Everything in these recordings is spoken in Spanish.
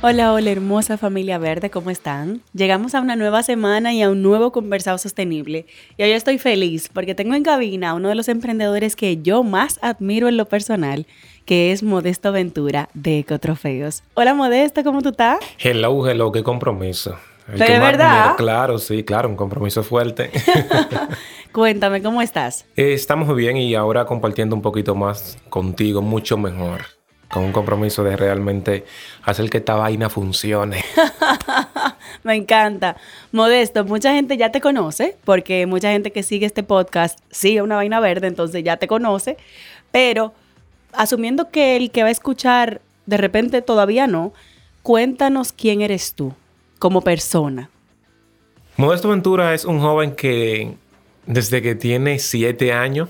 Hola, hola hermosa familia verde, ¿cómo están? Llegamos a una nueva semana y a un nuevo conversado sostenible. Y hoy estoy feliz porque tengo en cabina a uno de los emprendedores que yo más admiro en lo personal, que es Modesto Ventura de Ecotrofeos. Hola Modesto, ¿cómo tú estás? Hello, hello, qué compromiso. ¿De verdad? claro, sí, claro, un compromiso fuerte. Cuéntame, ¿cómo estás? Eh, estamos bien y ahora compartiendo un poquito más contigo, mucho mejor con un compromiso de realmente hacer que esta vaina funcione. Me encanta. Modesto, mucha gente ya te conoce, porque mucha gente que sigue este podcast sigue una vaina verde, entonces ya te conoce, pero asumiendo que el que va a escuchar de repente todavía no, cuéntanos quién eres tú como persona. Modesto Ventura es un joven que desde que tiene siete años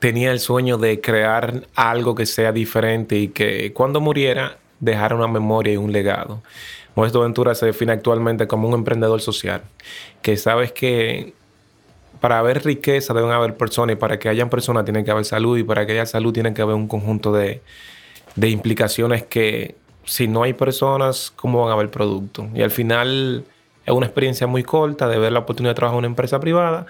tenía el sueño de crear algo que sea diferente y que cuando muriera dejara una memoria y un legado. Modesto Ventura se define actualmente como un emprendedor social, que sabes que para haber riqueza deben haber personas y para que hayan personas tiene que haber salud y para que haya salud tiene que haber un conjunto de, de implicaciones que si no hay personas, ¿cómo van a haber productos? Y al final es una experiencia muy corta de ver la oportunidad de trabajar en una empresa privada.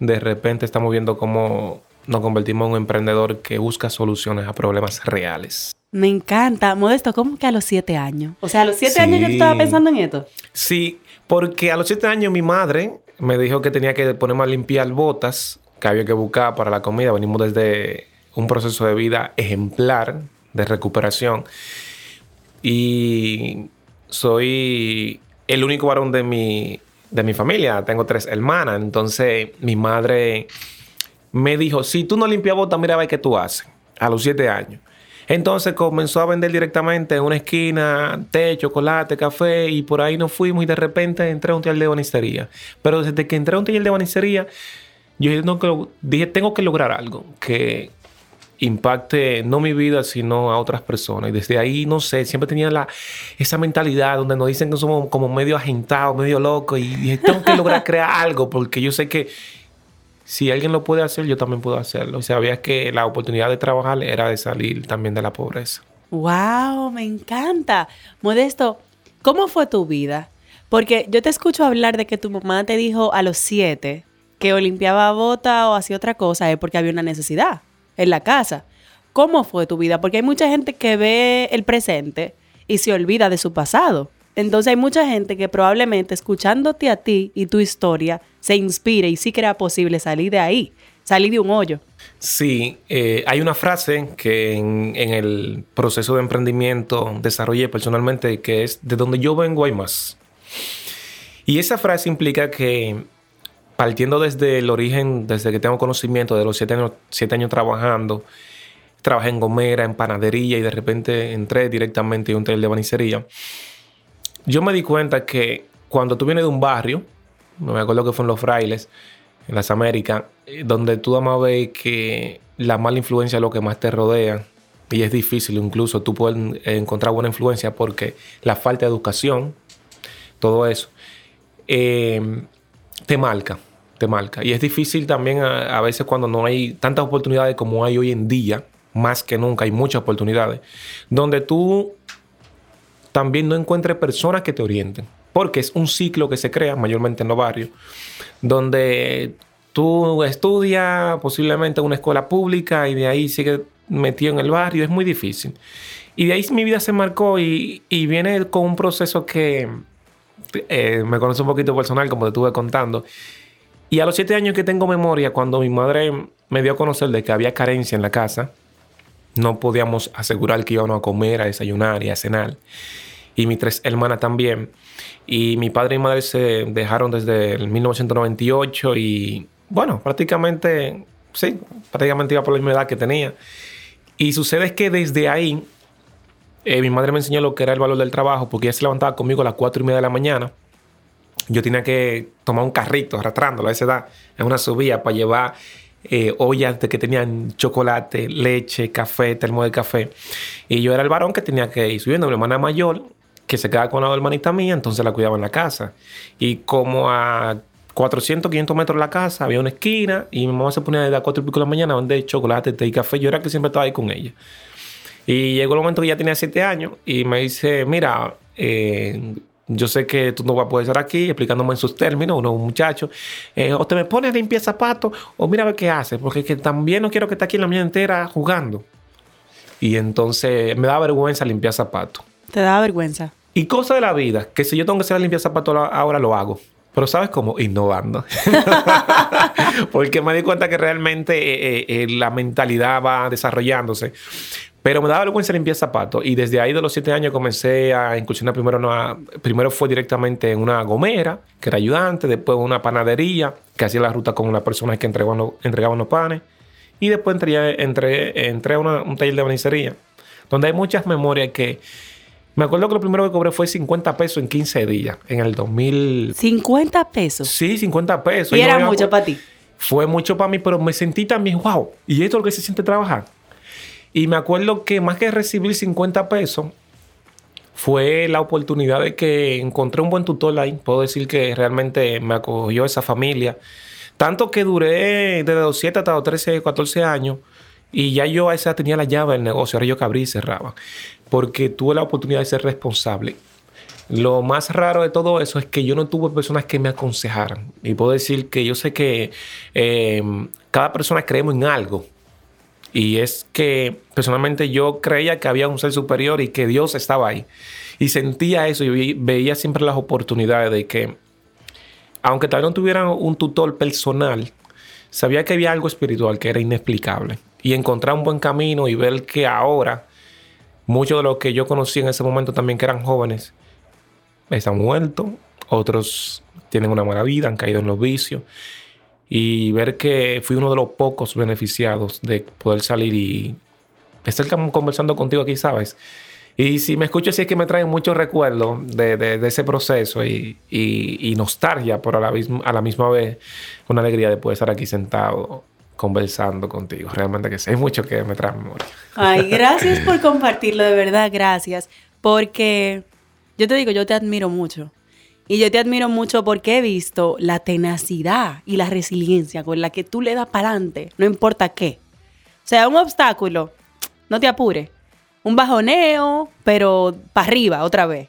De repente estamos viendo cómo nos convertimos en un emprendedor que busca soluciones a problemas reales. Me encanta. Modesto, ¿cómo que a los siete años? O sea, a los siete años yo estaba pensando en esto. Sí, porque a los siete años mi madre me dijo que tenía que ponerme a limpiar botas que había que buscar para la comida. Venimos desde un proceso de vida ejemplar de recuperación. Y soy el único varón de mi, de mi familia. Tengo tres hermanas. Entonces, mi madre me dijo, si tú no limpias botas, mira a ver qué tú haces. A los siete años. Entonces comenzó a vender directamente en una esquina té, chocolate, café y por ahí nos fuimos y de repente entré a un taller de banistería. Pero desde que entré a un taller de banistería, yo dije, tengo que lograr algo que impacte no mi vida, sino a otras personas. Y desde ahí, no sé, siempre tenía la, esa mentalidad donde nos dicen que somos como medio agentados, medio locos y dije, tengo que lograr crear algo porque yo sé que si alguien lo puede hacer, yo también puedo hacerlo. O sabía que la oportunidad de trabajar era de salir también de la pobreza. ¡Wow! Me encanta. Modesto, ¿cómo fue tu vida? Porque yo te escucho hablar de que tu mamá te dijo a los siete que o limpiaba bota o hacía otra cosa, es porque había una necesidad en la casa. ¿Cómo fue tu vida? Porque hay mucha gente que ve el presente y se olvida de su pasado. Entonces hay mucha gente que probablemente escuchándote a ti y tu historia se inspire y sí que era posible salir de ahí, salir de un hoyo. Sí, eh, hay una frase que en, el proceso de emprendimiento desarrollé personalmente que es de donde yo vengo hay más. Y esa frase implica que partiendo desde el origen, desde que tengo conocimiento de los siete años, trabajando, trabajé en gomera, en panadería y de repente entré directamente en un taller de banicería yo me di cuenta que cuando tú vienes de un barrio, me acuerdo que fue en Los Frailes, en las Américas, eh, donde tú además ves que la mala influencia es lo que más te rodea y es difícil incluso tú puedes encontrar buena influencia porque la falta de educación, todo eso, eh, te marca, te marca. Y es difícil también a, a, veces cuando no hay tantas oportunidades como hay hoy en día, más que nunca, hay muchas oportunidades, donde tú también no encuentre personas que te orienten. Porque es un ciclo que se crea mayormente en los barrios, donde tú estudias posiblemente en una escuela pública y de ahí sigues metido en el barrio. Es muy difícil. Y de ahí mi vida se marcó y, viene con un proceso que eh, me conoce un poquito personal, como te estuve contando. Y a los siete años que tengo memoria, cuando mi madre me dio a conocer de que había carencia en la casa, no podíamos asegurar que íbamos a comer, a desayunar y a cenar. Y mis tres hermanas también. Y mi padre y madre se dejaron desde el 1998 y bueno, prácticamente, sí, prácticamente iba por la misma edad que tenía. Y sucede es que desde ahí eh, mi madre me enseñó lo que era el valor del trabajo porque ella se levantaba conmigo a las cuatro y media de la mañana. Yo tenía que tomar un carrito arrastrándolo a esa edad en una subida para llevar eh, ollas que tenían chocolate, leche, café, termo de café. Y yo era el varón que tenía que ir subiendo. Mi hermana mayor, que se quedaba con la hermanita mía, entonces la cuidaba en la casa. Y como a 400, 500 metros de la casa había una esquina y mi mamá se ponía a las 4 y pico de la mañana donde chocolate, té y café. Yo era que siempre estaba ahí con ella. Y llegó el momento que ya tenía 7 años y me dice, mira, eh, yo sé que tú no vas a poder estar aquí explicándome en sus términos, uno un muchacho. Eh, o te me pones a limpiar zapatos o mira a ver qué hace, porque que también no quiero que esté aquí la mañana entera jugando. Y entonces me da vergüenza limpiar zapatos. ¿Te da vergüenza? Y cosa de la vida, que si yo tengo que hacer a limpiar zapatos ahora lo hago. Pero ¿sabes cómo? Innovando. Porque me di cuenta que realmente eh, eh, la mentalidad va desarrollándose. Pero me daba vergüenza limpiar zapatos. Y desde ahí de los siete años comencé a incursionar primero una, primero fue directamente en una gomera, que era ayudante, después una panadería, que hacía la ruta con una persona que entregaban, entregaban los panes. Y después entré, entré, entré a un taller de banicería, donde hay muchas memorias que... Me acuerdo que lo primero que cobré fue 50 pesos en 15 días, en el 2000. ¿50 pesos? Sí, 50 pesos. Y, era mucho para ti. Fue mucho para mí, pero me sentí también, wow, ¿y esto es lo que se siente trabajar? Y me acuerdo que más que recibir 50 pesos, fue la oportunidad de que encontré un buen tutor ahí. Puedo decir que realmente me acogió esa familia. Tanto que duré desde los 7 hasta los 13, 14 años. Y ya yo a esa tenía la llave del negocio. Ahora yo que abrí y cerraba. Porque tuve la oportunidad de ser responsable. Lo más raro de todo eso es que yo no tuve personas que me aconsejaran. Y puedo decir que yo sé que eh, cada persona creemos en algo. Y es que personalmente yo creía que había un ser superior y que Dios estaba ahí. Y sentía eso y veía siempre las oportunidades de que, aunque tal vez no tuviera un tutor personal, sabía que había algo espiritual que era inexplicable. Y encontrar un buen camino y ver que ahora muchos de los que yo conocí en ese momento también que eran jóvenes están muertos, otros tienen una mala vida, han caído en los vicios y ver que fui uno de los pocos beneficiados de poder salir y estar conversando contigo aquí, ¿sabes? Y si me escucho así es que me traen muchos recuerdos de, ese proceso y, nostalgia, pero a la, misma, a la misma vez una alegría de poder estar aquí sentado conversando contigo. Realmente que sé, mucho que me trae memoria. Ay, gracias por compartirlo, de verdad, gracias. Porque yo te digo, yo te admiro mucho. Y yo te admiro mucho porque he visto la tenacidad y la resiliencia con la que tú le das para adelante, no importa qué. O sea, un obstáculo, no te apures. Un bajoneo, pero para arriba otra vez.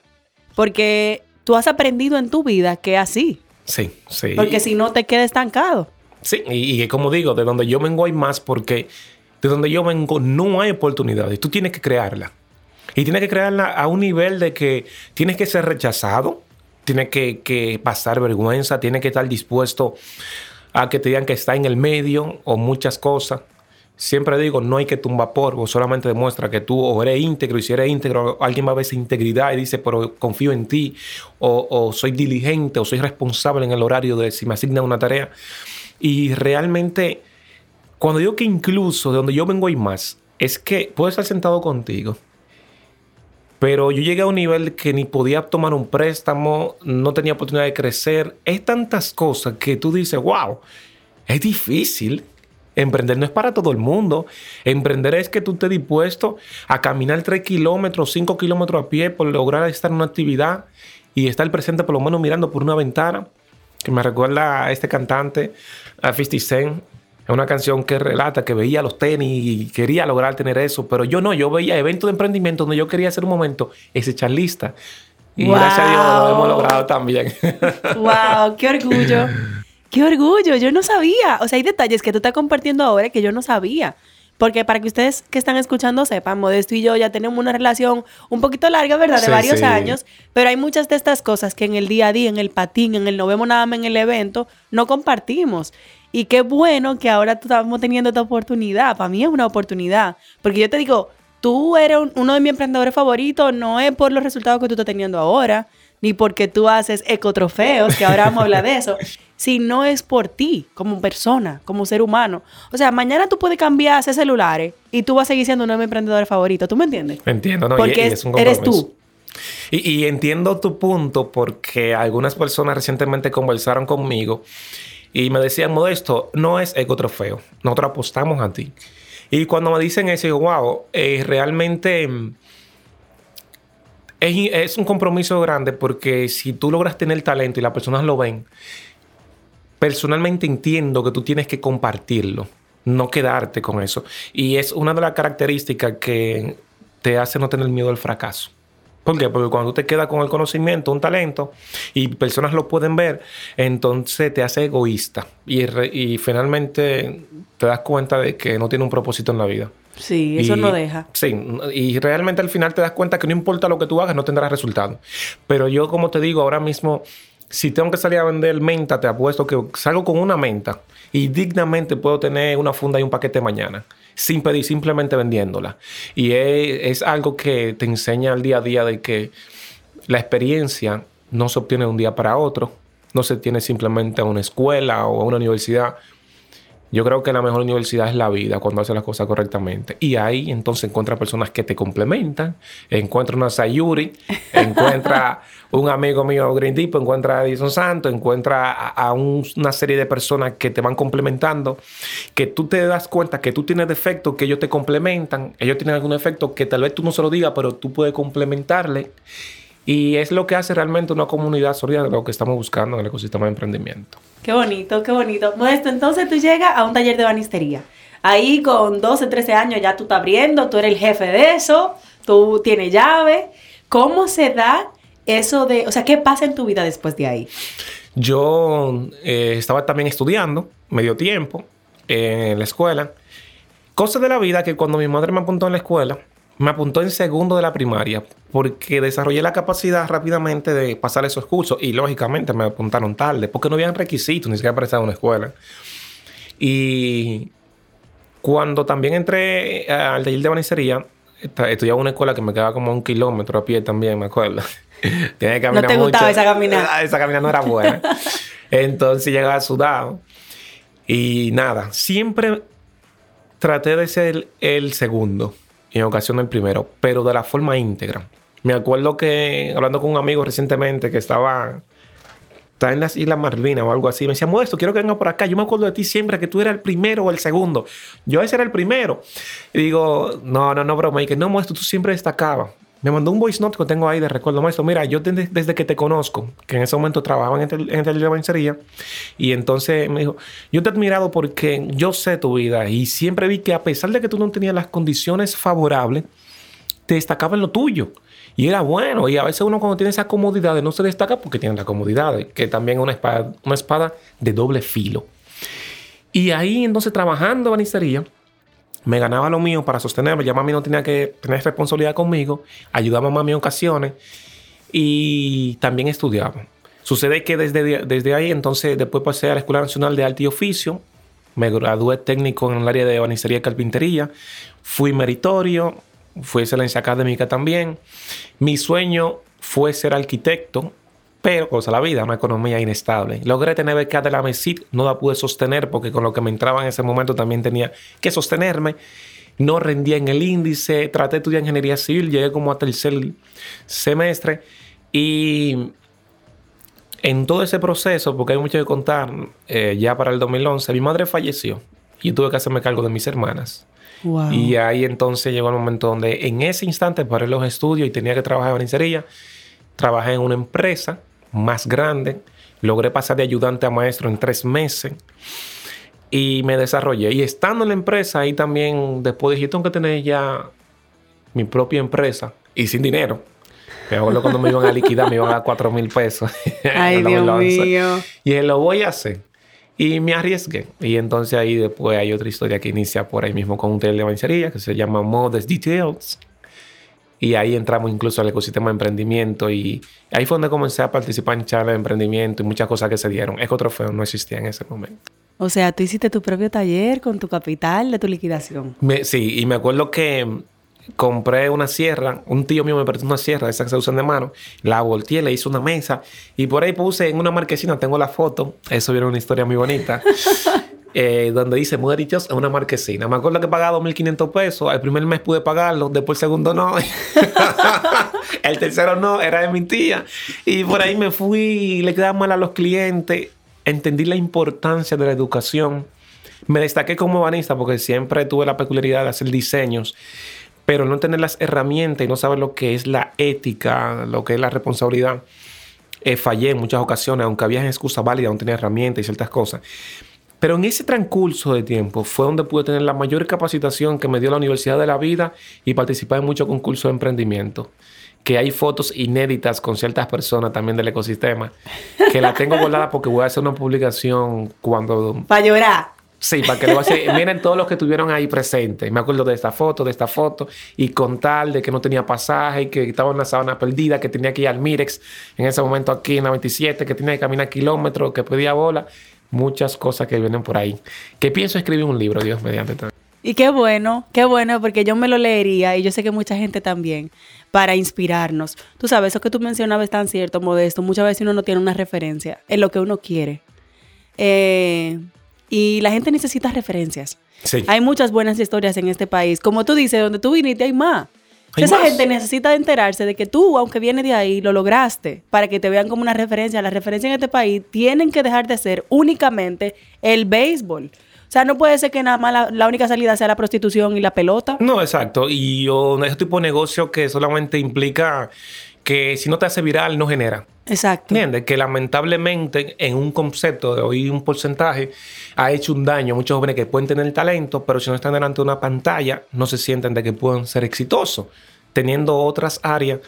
Porque tú has aprendido en tu vida que es así. Sí, sí. Porque si no te quedas estancado. Sí, y, y, como digo, de donde yo vengo hay más porque de donde yo vengo no hay oportunidades. Tú tienes que crearla. Y tienes que crearla a un nivel de que tienes que ser rechazado, tiene que, pasar vergüenza, tiene que estar dispuesto a que te digan que está en el medio o muchas cosas. Siempre digo, no hay que tumbar polvo, solamente demuestra que tú eres íntegro y si eres íntegro, alguien va a ver esa integridad y dice, pero confío en ti, o, soy diligente, o soy responsable en el horario de si me asignan una tarea. Y realmente, cuando digo que incluso de donde yo vengo hay más, es que puedo estar sentado contigo pero yo llegué a un nivel que ni podía tomar un préstamo, no tenía oportunidad de crecer. Es tantas cosas que tú dices, wow, es difícil. Emprender no es para todo el mundo. Emprender es que tú estés dispuesto a caminar 3 kilómetros, 5 kilómetros a pie por lograr estar en una actividad y estar presente por lo menos mirando por una ventana. Que me recuerda a este cantante, a 50 Cent, es una canción que relata que veía los tenis y quería lograr tener eso, pero yo no, yo veía eventos de emprendimiento donde yo quería hacer un momento ese charlista. Y gracias a Dios lo hemos logrado también. ¡Wow! ¡Qué orgullo! ¡Qué orgullo! Yo no sabía. O sea, hay detalles que tú estás compartiendo ahora que yo no sabía. Porque para que ustedes que están escuchando sepan, Modesto y yo ya tenemos una relación un poquito larga, ¿verdad? De Sí, varios sí. años, pero hay muchas de estas cosas que en el día a día, en el patín, en el no vemos nada más en el evento, no compartimos. Y qué bueno que ahora estamos teniendo esta oportunidad. Para mí es una oportunidad. Porque yo te digo, tú eres un- uno de mis emprendedores favoritos, no es por los resultados que tú estás teniendo ahora, ni porque tú haces ecotrofeos, que ahora vamos a hablar de eso, sino es por ti, como persona, como ser humano. O sea, mañana tú puedes cambiar ese celulares y tú vas a seguir siendo uno de mis emprendedores favoritos. ¿Tú me entiendes? Entiendo, ¿no? Porque y es- es un eres tú. Y, y entiendo tu punto porque algunas personas recientemente conversaron conmigo y me decían, Modesto, no es ecotrofeo, nosotros apostamos a ti. Y cuando me dicen eso, digo, wow, eh, realmente mm, es, es un compromiso grande porque si tú logras tener talento y las personas lo ven, personalmente entiendo que tú tienes que compartirlo, no quedarte con eso. Y es una de las características que te hace no tener miedo al fracaso. ¿Por qué? Porque cuando tú te quedas con el conocimiento, un talento, y personas lo pueden ver, entonces te hace egoísta. Y, re- y finalmente te das cuenta de que no tiene un propósito en la vida. Sí, eso Y- no deja. Sí, y realmente al final te das cuenta que no importa lo que tú hagas, no tendrás resultado. Pero yo, como te digo, ahora mismo, si tengo que salir a vender menta, te apuesto que salgo con una menta y dignamente puedo tener una funda y un paquete mañana, sin pedir, simplemente vendiéndola. Y es, algo que te enseña al día a día de que la experiencia no se obtiene de un día para otro, no se tiene simplemente a una escuela o a una universidad. Yo creo que la mejor universidad es la vida cuando haces las cosas correctamente. Y ahí entonces encuentras personas que te complementan. Encuentra una Sayuri, encuentra un amigo mío Green Deep, encuentra a Edison Santos, encuentra a, a un- una serie de personas que te van complementando. Que tú te das cuenta que tú tienes defectos que ellos te complementan. Ellos tienen algún efecto que tal vez tú no se lo digas, pero tú puedes complementarle. Y es lo que hace realmente una comunidad sólida de lo que estamos buscando en el ecosistema de emprendimiento. Qué bonito, qué bonito. Modesto, entonces tú llegas a un taller de banistería. Ahí con 12, 13 años ya tú estás abriendo, tú eres el jefe de eso, tú tienes llave. ¿Cómo se da eso de, o sea, qué pasa en tu vida después de ahí? Yo eh, estaba también estudiando medio tiempo eh, en la escuela. Cosas de la vida que cuando mi madre me apuntó en la escuela, me apuntó en segundo de la primaria porque desarrollé la capacidad rápidamente de pasar esos cursos y lógicamente me apuntaron tarde porque no habían requisitos ni siquiera para estar en una escuela. Y cuando también entré al taller de banicería, estudiaba en una escuela que me quedaba como a un kilómetro a pie también, me acuerdo. Tenía que caminar te gustaba mucho. esa caminata? Ah, Esa caminata no era buena. Entonces llegaba sudado. Y nada, siempre traté de ser el segundo y en ocasión el primero, pero de la forma íntegra. Me acuerdo que hablando con un amigo recientemente que estaba, estaba en las Islas Malvinas o algo así, me decía, Modesto, quiero que venga por acá. Yo me acuerdo de ti siempre que tú eras el primero o el segundo. Yo ese era el primero. Y digo, no, no, no, broma. Y que no, Modesto, tú siempre destacabas. Me mandó un voice note que tengo ahí de recuerdo, maestro. Mira, yo desde, desde que te conozco, que en ese momento trabajaba en el, en bancería, y entonces me dijo, yo te he admirado porque yo sé tu vida y siempre vi que a pesar de que tú no tenías las condiciones favorables, te destacaba en lo tuyo. Y era bueno. Y a veces uno cuando tiene esas comodidades no se destaca porque tiene las comodidades, que también es una espada, una espada de doble filo. Y ahí entonces trabajando en banistería, me ganaba lo mío para sostenerme. Ya mami no tenía que tener responsabilidad conmigo. Ayudaba a mami en ocasiones. Y también estudiaba. Sucede que desde, desde ahí entonces después pasé a la Escuela Nacional de Arte y Oficio. Me gradué técnico en el área de banistería y carpintería. Fui meritorio. Fui excelencia académica también. Mi sueño fue ser arquitecto. Pero, cosa la vida, una economía inestable. Logré tener beca de la MESID, no la pude sostener porque con lo que me entraba en ese momento también tenía que sostenerme. No rendía en el índice, traté de estudiar ingeniería civil, llegué como a tercer semestre y en todo ese proceso, porque hay mucho que contar, eh, ya para el 2011, mi madre falleció y tuve que hacerme cargo de mis hermanas. Wow. Y ahí entonces llegó el momento donde en ese instante paré los estudios y tenía que trabajar en banicería. Trabajé en una empresa más grande. Logré pasar de ayudante a maestro en tres meses. Y me desarrollé. Y estando en la empresa, ahí también, después dije, tengo que tener ya mi propia empresa. Y sin dinero. Me acuerdo cuando me iban a liquidar, me iban a dar 4 mil pesos. Ay, En Dios 2011. mío. Y dije, lo voy a hacer. Y me arriesgué. Y entonces ahí después hay otra historia que inicia por ahí mismo con un taller de que se llama Modest Details. Y ahí entramos incluso al ecosistema de emprendimiento y ahí fue donde comencé a participar en charlas de emprendimiento y muchas cosas que se dieron. Ecotrofeo no existía en ese momento. O sea, tú hiciste tu propio taller con tu capital de tu liquidación. sí, y me acuerdo que compré una sierra, un tío mío me prestó una sierra, esa que se usan de mano, la volteé, le hice una mesa y por ahí puse en una marquesina, tengo la foto, eso viene una historia muy bonita. Eh, donde dice Muderichos es una marquesina. Me acuerdo que pagaba 2.500 pesos. El primer mes pude pagarlo, después el segundo no. el tercero no, era de mi tía. Y por ahí me fui, le quedaba mal a los clientes entendí la importancia de la educación. Me destaqué como banista porque siempre tuve la peculiaridad de hacer diseños, pero no tener las herramientas y no saber lo que es la ética, lo que es la responsabilidad. Eh, fallé en muchas ocasiones, aunque había excusa válida, aún tenía herramientas y ciertas cosas. Pero en ese transcurso de tiempo fue donde pude tener la mayor capacitación que me dio la Universidad de la Vida y participar en muchos concursos de emprendimiento que hay fotos inéditas con ciertas personas también del ecosistema, que la tengo guardada porque voy a hacer una publicación cuando... Para llorar. Sí, para que lo hacer. Miren todos los que estuvieron ahí presentes. Me acuerdo de esta foto, de esta foto, y con tal de que no tenía pasaje, que estaba en una sábana perdida, que tenía que ir al Mirex en ese momento aquí en la 27, que tenía que caminar kilómetros, que pedía bola. Muchas cosas que vienen por ahí. Que pienso escribir un libro, Dios mediante. Y qué bueno, qué bueno, porque yo me lo leería y yo sé que mucha gente también para inspirarnos. Tú sabes, eso que tú mencionabas es tan cierto, Modesto. Muchas veces uno no tiene una referencia en lo que uno quiere. Eh, y la gente necesita referencias. Sí. Hay muchas buenas historias en este país. Como tú dices, donde tú viniste hay más. Esa gente necesita enterarse de que tú, aunque vienes de ahí, lo lograste para que te vean como una referencia. Las referencias en este país tienen que dejar de ser únicamente el béisbol. O sea, no puede ser que nada más la, única salida sea la prostitución y la pelota. No, exacto. Y yo, ese tipo de negocio que solamente implica que si no te hace viral, no genera. Exacto. ¿Entiendes? Que lamentablemente en un concepto de hoy un porcentaje ha hecho un daño a muchos jóvenes que pueden tener talento, pero si no están delante de una pantalla, no se sienten de que puedan ser exitosos, teniendo otras áreas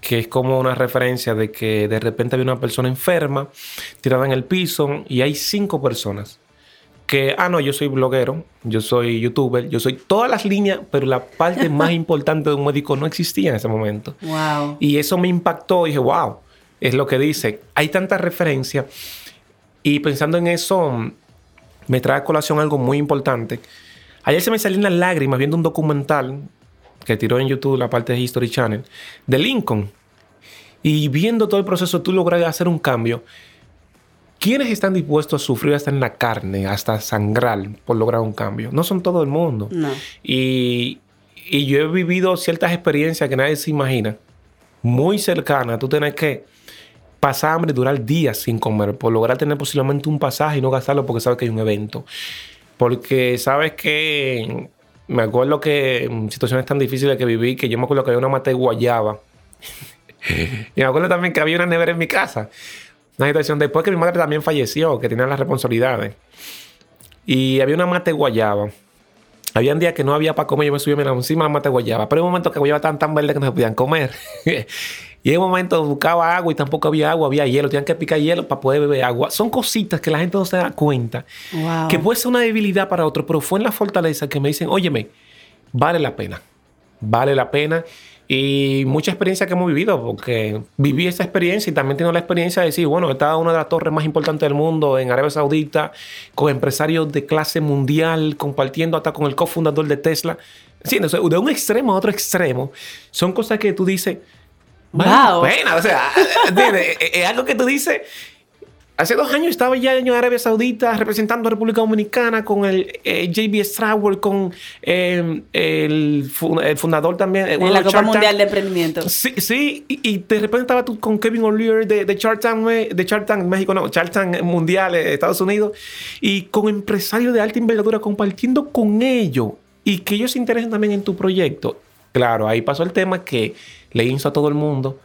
que es como una referencia de que de repente hay una persona enferma tirada en el piso y hay cinco personas que, ah, no, yo soy bloguero, yo soy youtuber, yo soy todas las líneas, pero la parte más importante de un médico no existía en ese momento. Wow. Y eso me impactó y dije, wow, es lo que dice. Hay tanta referencia. Y pensando en eso, me trae a colación algo muy importante. Ayer se me salían las lágrimas viendo un documental que tiró en YouTube la parte de History Channel de Lincoln. Y viendo todo el proceso, tú logras hacer un cambio. ¿Quiénes están dispuestos a sufrir hasta en la carne, hasta sangrar por lograr un cambio? No son todo el mundo. No. Y, yo he vivido ciertas experiencias que nadie se imagina, muy cercanas. Tú tienes que pasar hambre y durar días sin comer por lograr tener posiblemente un pasaje y no gastarlo porque sabes que hay un evento. Porque sabes que me acuerdo que en situaciones tan difíciles que viví, que yo me acuerdo que había una mate guayaba. y me acuerdo también que había una nevera en mi casa una situación después que mi madre también falleció, que tenía las responsabilidades. Y había una mate guayaba. Había días que no había para comer, yo me subía encima de la mate guayaba. Pero hay un momento que guayaba tan tan verde que no se podían comer. y en un momento buscaba agua y tampoco había agua, había hielo. Tenían que picar hielo para poder beber agua. Son cositas que la gente no se da cuenta. Que puede ser una debilidad para otro, pero fue en la fortaleza que me dicen, óyeme, vale la pena. Vale la pena. Y mucha experiencia que hemos vivido, porque viví esa experiencia y también tengo la experiencia de decir, bueno, estaba en una de las torres más importantes del mundo, en Arabia Saudita, con empresarios de clase mundial, compartiendo hasta con el cofundador de Tesla. Sí, de un extremo a otro extremo, son cosas que tú dices, wow. Pena, o sea, es algo que tú dices Hace dos años estaba ya en Arabia Saudita representando a República Dominicana con el eh, JB Strawell, con eh, el, fundador también. En la Copa Mundial de Emprendimiento. Sí, sí. Y, de repente estaba tú con Kevin O'Leary de, de de Shark Tank México, no, Shark Tank Mundial, de Estados Unidos, y con empresarios de alta envergadura compartiendo con ellos y que ellos se interesen también en tu proyecto. Claro, ahí pasó el tema que le hizo a todo el mundo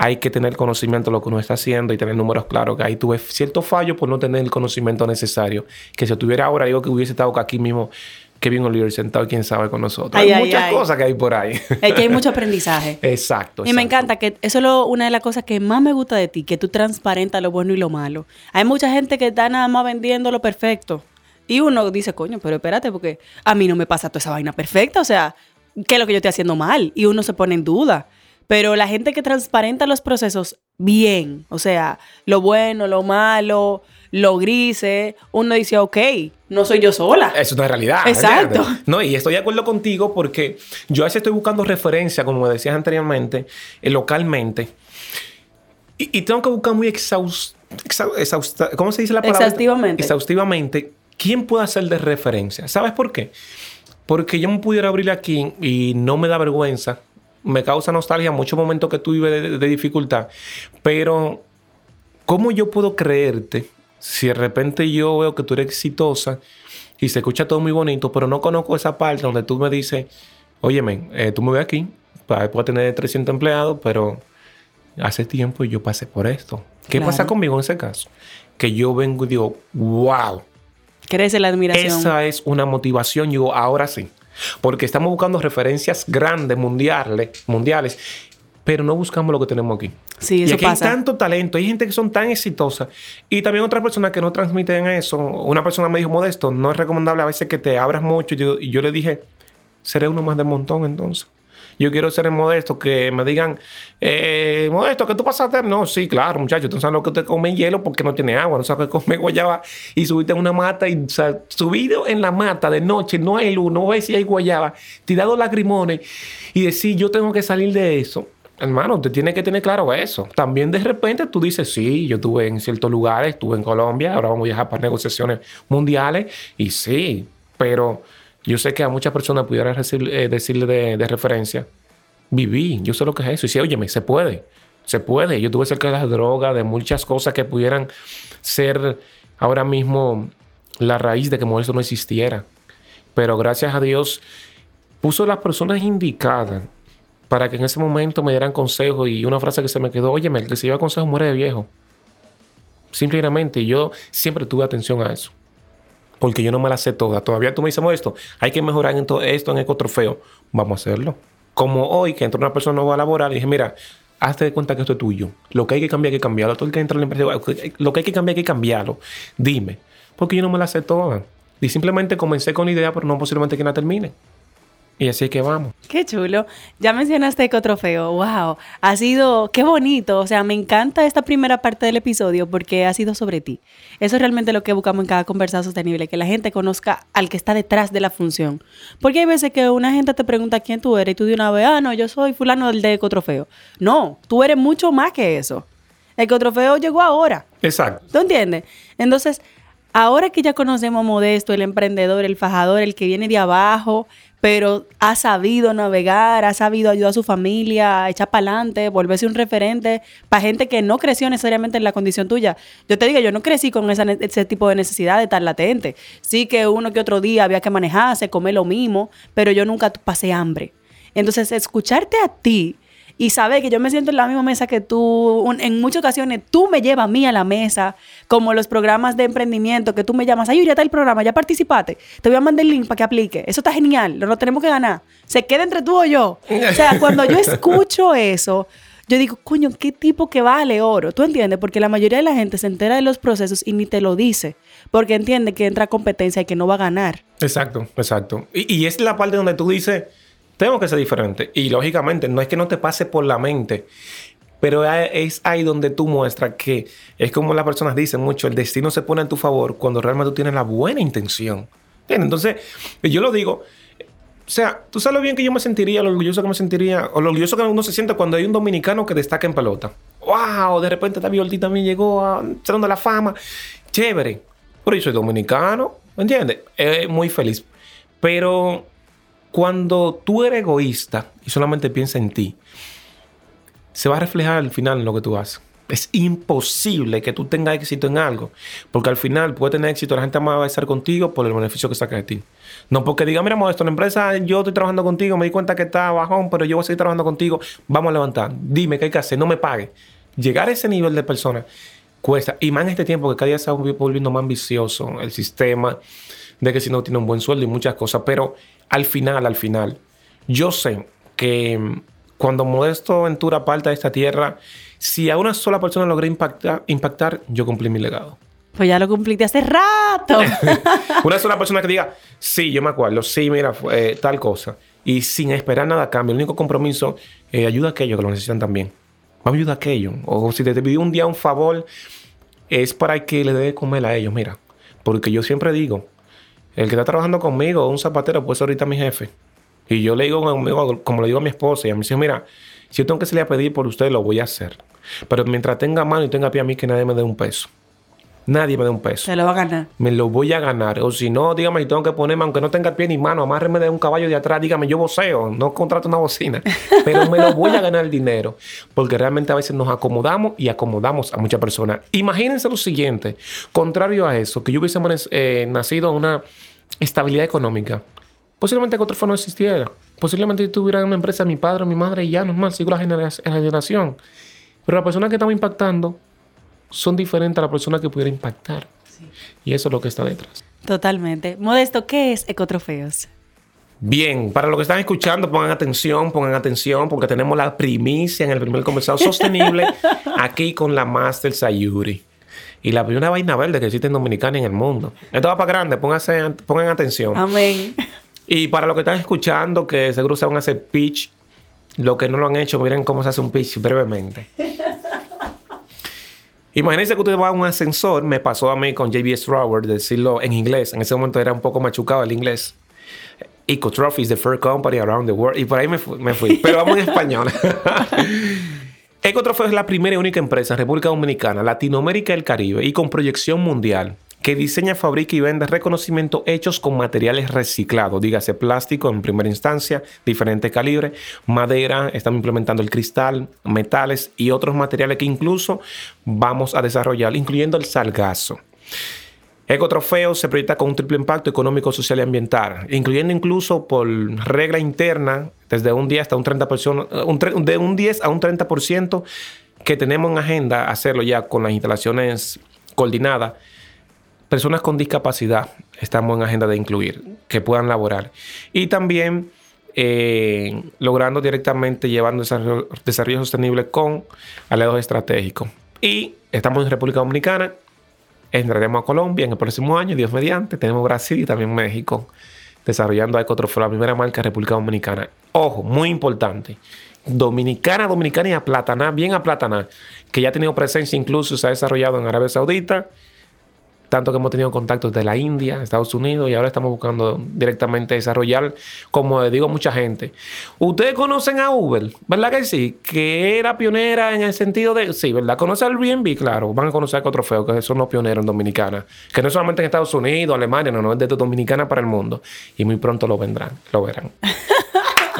hay que tener conocimiento de lo que uno está haciendo y tener números claros. Que ahí tuve cierto fallo por no tener el conocimiento necesario. Que si tuviera ahora, digo que hubiese estado aquí mismo Kevin Oliver sentado, quién sabe, con nosotros. hay muchas cosas que hay por ahí. Es que hay mucho aprendizaje. exacto, Y me encanta que eso es una de las cosas que más me gusta de ti, que tú transparentas lo bueno y lo malo. Hay mucha gente que está nada más vendiendo lo perfecto. Y uno dice, coño, pero espérate, porque a mí no me pasa toda esa vaina perfecta. O sea, ¿qué es lo que yo estoy haciendo mal? Y uno se pone en duda. Pero la gente que transparenta los procesos bien, o sea, lo bueno, lo malo, lo grise, uno dice, ok, no soy yo sola. Es una realidad. Exacto. No, y estoy de acuerdo contigo porque yo a veces estoy buscando referencia, como me decías anteriormente, eh, localmente. Y, tengo que buscar muy exhaust, ¿cómo se dice la palabra? Exhaustivamente. Exhaustivamente. ¿Quién puede hacer de referencia? ¿Sabes por qué? Porque yo me pudiera abrir aquí y no me da vergüenza me causa nostalgia muchos momentos que tú vives de, dificultad. Pero, ¿cómo yo puedo creerte si de repente yo veo que tú eres exitosa y se escucha todo muy bonito, pero no conozco esa parte donde tú me dices, óyeme, eh, tú me ves aquí, puedo tener 300 empleados, pero hace tiempo yo pasé por esto. ¿Qué pasa conmigo en ese caso? Que yo vengo y digo, wow. Crece la admiración. Esa es una motivación. Yo ahora sí. Porque estamos buscando referencias grandes, mundiales, mundiales, pero no buscamos lo que tenemos aquí. Sí, eso y aquí hay tanto talento, hay gente que son tan exitosas y también otras personas que no transmiten eso. Una persona me dijo, Modesto, no es recomendable a veces que te abras mucho. y yo le dije, seré uno más del montón entonces. Yo quiero ser modesto, que me digan, eh, modesto, ¿qué tú pasaste? No, sí, claro, muchachos, tú sabes lo que te come hielo porque no tiene agua, no sabes que come guayaba y subiste en una mata y o subido en la mata de noche, no hay luz, no ves si hay guayaba, tirado lagrimones y decir, yo tengo que salir de eso. Hermano, usted tiene que tener claro eso. También de repente tú dices, sí, yo estuve en ciertos lugares, estuve en Colombia, ahora vamos a viajar para negociaciones mundiales y sí, pero yo sé que a muchas personas pudiera eh, decirle de, referencia, viví, yo sé lo que es eso. Y si, óyeme, se puede, se puede. Yo tuve cerca de las drogas, de muchas cosas que pudieran ser ahora mismo la raíz de que eso no existiera. Pero gracias a Dios puso las personas indicadas para que en ese momento me dieran consejo y una frase que se me quedó, óyeme, el que se lleva consejo muere de viejo. Simplemente yo siempre tuve atención a eso porque yo no me la sé toda. Todavía tú me dices esto, hay que mejorar en todo esto en ecotrofeo. Vamos a hacerlo. Como hoy que entra una persona nueva a laborar y dije, mira, hazte de cuenta que esto es tuyo. Lo que hay que cambiar hay que cambiarlo. Todo el que entra en la empresa, lo que hay que cambiar hay que cambiarlo. Dime, porque yo no me la sé toda. Y simplemente comencé con la idea, pero no posiblemente que la termine. Y así que vamos. Qué chulo. Ya mencionaste Ecotrofeo. Wow. Ha sido, qué bonito. O sea, me encanta esta primera parte del episodio porque ha sido sobre ti. Eso es realmente lo que buscamos en cada conversación sostenible, que la gente conozca al que está detrás de la función. Porque hay veces que una gente te pregunta quién tú eres y tú de una vez, ah, no, yo soy fulano del de Ecotrofeo. No, tú eres mucho más que eso. Ecotrofeo llegó ahora. Exacto. ¿Tú entiendes? Entonces, ahora que ya conocemos a Modesto, el emprendedor, el fajador, el que viene de abajo, pero ha sabido navegar, ha sabido ayudar a su familia, echar para adelante, volverse un referente para gente que no creció necesariamente en la condición tuya. Yo te digo, yo no crecí con ese tipo de necesidad de estar latente. Sí que uno que otro día había que manejarse, comer lo mismo, pero yo nunca pasé hambre. Entonces, escucharte a ti y saber que yo me siento en la misma mesa que tú, en muchas ocasiones tú me llevas a mí a la mesa, como los programas de emprendimiento que tú me llamas, ay, ya está el programa, ya participaste, te voy a mandar el link para que aplique, eso está genial, lo, tenemos que ganar, se queda entre tú o yo. O sea, cuando yo escucho eso, yo digo, coño, qué tipo que vale oro. ¿Tú entiendes? Porque la mayoría de la gente se entera de los procesos y ni te lo dice. Porque entiende que entra competencia y que no va a ganar. Exacto, exacto. Y, y es la parte donde tú dices, tengo que ser diferente. Y lógicamente, no es que no te pase por la mente, pero es ahí donde tú muestras que es como las personas dicen mucho, el destino se pone en tu favor cuando realmente tú tienes la buena intención. Entonces, yo lo digo, o sea, tú sabes lo bien que yo me sentiría, lo orgulloso que me sentiría, o lo orgulloso que uno se siente cuando hay un dominicano que destaca en pelota. ¡Wow! De repente David Ortiz también llegó a de la fama. Chévere. Por eso soy dominicano, ¿me entiendes? muy feliz. Pero cuando tú eres egoísta y solamente piensas en ti, se va a reflejar al final en lo que tú haces. Es imposible que tú tengas éxito en algo, porque al final puede tener éxito, la gente más va a estar contigo por el beneficio que saca de ti. No porque diga, mira, esto la empresa, yo estoy trabajando contigo, me di cuenta que está bajón, pero yo voy a seguir trabajando contigo, vamos a levantar. Dime qué hay que hacer, no me pague. Llegar a ese nivel de persona cuesta. Y más en este tiempo que cada día se va volviendo más ambicioso el sistema, de que si no tiene un buen sueldo y muchas cosas. Pero al final, al final, yo sé que mm, cuando Modesto Ventura parte de esta tierra, si a una sola persona logré impactar, impactar yo cumplí mi legado. Pues ya lo cumpliste hace rato. una sola persona que diga, sí, yo me acuerdo, sí, mira, fue, eh, tal cosa. Y sin esperar nada a cambio. El único compromiso, eh, ayuda a aquellos que lo necesitan también. Vamos a ayudar a aquellos. O si te pidió un día un favor, es para que le dé comer a ellos, mira. Porque yo siempre digo, el que está trabajando conmigo, un zapatero, pues ahorita mi jefe. Y yo le digo como le digo a mi esposa y a mi hija, mira, si yo tengo que salir a pedir por usted, lo voy a hacer. Pero mientras tenga mano y tenga pie a mí, que nadie me dé un peso. Nadie me dé un peso. Se lo va a ganar. Me lo voy a ganar. O si no, dígame, si tengo que ponerme, aunque no tenga pie ni mano, amárreme de un caballo de atrás, dígame, yo voceo, no contrato una bocina. Pero me lo voy a ganar el dinero. Porque realmente a veces nos acomodamos y acomodamos a muchas personas. Imagínense lo siguiente. Contrario a eso, que yo hubiese eh, nacido en una estabilidad económica. Posiblemente otro no existiera. Posiblemente yo tuviera una empresa, mi padre, mi madre y ya no más, sigo la generación. Pero la persona que estamos impactando son diferentes a la persona que pudiera impactar. Y eso es lo que está detrás. Totalmente. Modesto, ¿qué es Ecotrofeos? Bien, para los que están escuchando, pongan atención, pongan atención, porque tenemos la primicia en el primer conversado sostenible aquí con la Master Sayuri. Y la primera vaina verde que existe en Dominicana y en el mundo. Esto va para grande, pónganse, pongan atención. Amén. Y para los que están escuchando, que seguro se van a hacer pitch, lo que no lo han hecho, miren cómo se hace un pitch brevemente. Imagínense que usted va a un ascensor, me pasó a mí con JBS Robert, decirlo en inglés. En ese momento era un poco machucado el inglés. Ecotrophy is the first company around the world. Y por ahí me fui. Pero vamos en español. Ecotrophy es la primera y única empresa en República Dominicana, Latinoamérica y el Caribe y con proyección mundial que diseña, fabrica y vende reconocimiento hechos con materiales reciclados, dígase plástico en primera instancia, diferentes calibres, madera, estamos implementando el cristal, metales y otros materiales que incluso vamos a desarrollar, incluyendo el salgazo. Ecotrofeo se proyecta con un triple impacto económico, social y ambiental, incluyendo incluso por regla interna, desde un 10 hasta un 30%, de un 10 a un 30% que tenemos en agenda hacerlo ya con las instalaciones coordinadas personas con discapacidad estamos en agenda de incluir, que puedan laborar. Y también eh, logrando directamente llevando desarrollo, desarrollo, sostenible con aliados estratégicos. Y estamos en República Dominicana, entraremos a Colombia en el próximo año, Dios mediante, tenemos Brasil y también México desarrollando Ecotrofo, la primera marca República Dominicana. Ojo, muy importante. Dominicana, dominicana y aplataná, bien aplataná, que ya ha tenido presencia incluso, se ha desarrollado en Arabia Saudita, tanto que hemos tenido contactos de la India, Estados Unidos y ahora estamos buscando directamente desarrollar, como digo mucha gente. Ustedes conocen a Uber, ¿verdad que sí? Que era pionera en el sentido de, sí, ¿verdad? Conoce al Airbnb, claro, van a conocer a otro feo, que son los pioneros en Dominicana, que no solamente en Estados Unidos, Alemania, no, no, es de Dominicana para el mundo y muy pronto lo vendrán, lo verán.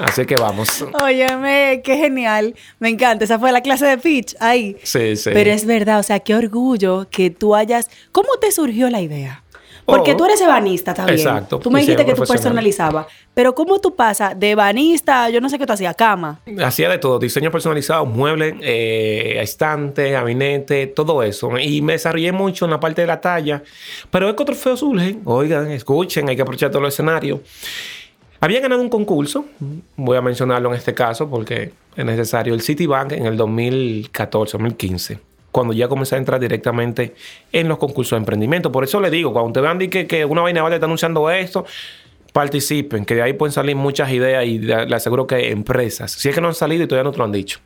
Así que vamos. Óyeme, qué genial. Me encanta. Esa fue la clase de pitch ahí. Sí, sí. Pero es verdad, o sea, qué orgullo que tú hayas. ¿Cómo te surgió la idea? Porque oh. tú eres ebanista también. Exacto. Tú me dijiste que tú personalizabas. Pero ¿cómo tú pasas de ebanista, yo no sé qué tú hacías, cama? Hacía de todo. Diseño personalizado, muebles, eh, estante, gabinete, todo eso. Y me desarrollé mucho en la parte de la talla. Pero es que otros feos surgen. Oigan, escuchen, hay que aprovechar todos los escenarios. Había ganado un concurso, voy a mencionarlo en este caso porque es necesario, el Citibank en el 2014-2015, cuando ya comencé a entrar directamente en los concursos de emprendimiento. Por eso le digo, cuando te vean que, que una vaina vale está anunciando esto, participen, que de ahí pueden salir muchas ideas y le aseguro que empresas, si es que no han salido y todavía no te lo han dicho.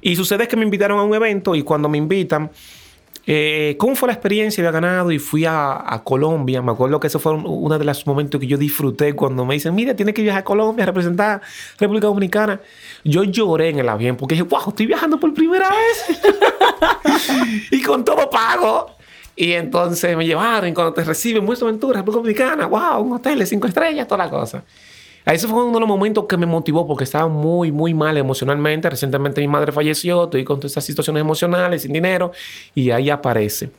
Y sucede que me invitaron a un evento y cuando me invitan, eh, ¿Cómo fue la experiencia? Había ganado y fui a, Colombia. Me acuerdo que ese fue uno de los momentos que yo disfruté cuando me dicen, mira, tienes que viajar a Colombia a representar República Dominicana. Yo lloré en el avión porque dije, wow, estoy viajando por primera vez. y con todo pago. Y entonces me llevaron cuando te reciben, muestra aventura, República Dominicana, wow, un hotel de cinco estrellas, toda la cosa. Ese fue uno de los momentos que me motivó porque estaba muy, muy mal emocionalmente. Recientemente mi madre falleció, estoy con todas estas situaciones emocionales, sin dinero, y ahí aparece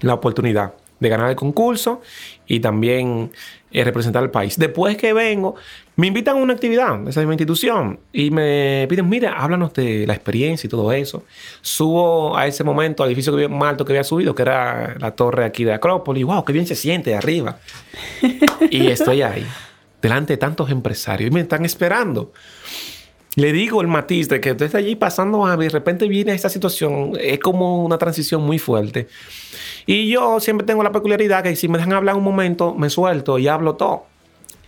la oportunidad de ganar el concurso y también eh, representar al país. Después que vengo, me invitan a una actividad de esa misma institución y me piden, mira, háblanos de la experiencia y todo eso. Subo a ese momento al edificio que más alto que había subido, que era la torre aquí de Acrópolis. ¡Wow! ¡Qué bien se siente arriba! y estoy ahí, delante de tantos empresarios y me están esperando. Le digo el matiz de que desde allí pasando a de repente viene esta situación, es como una transición muy fuerte. Y yo siempre tengo la peculiaridad que si me dejan hablar un momento, me suelto y hablo todo.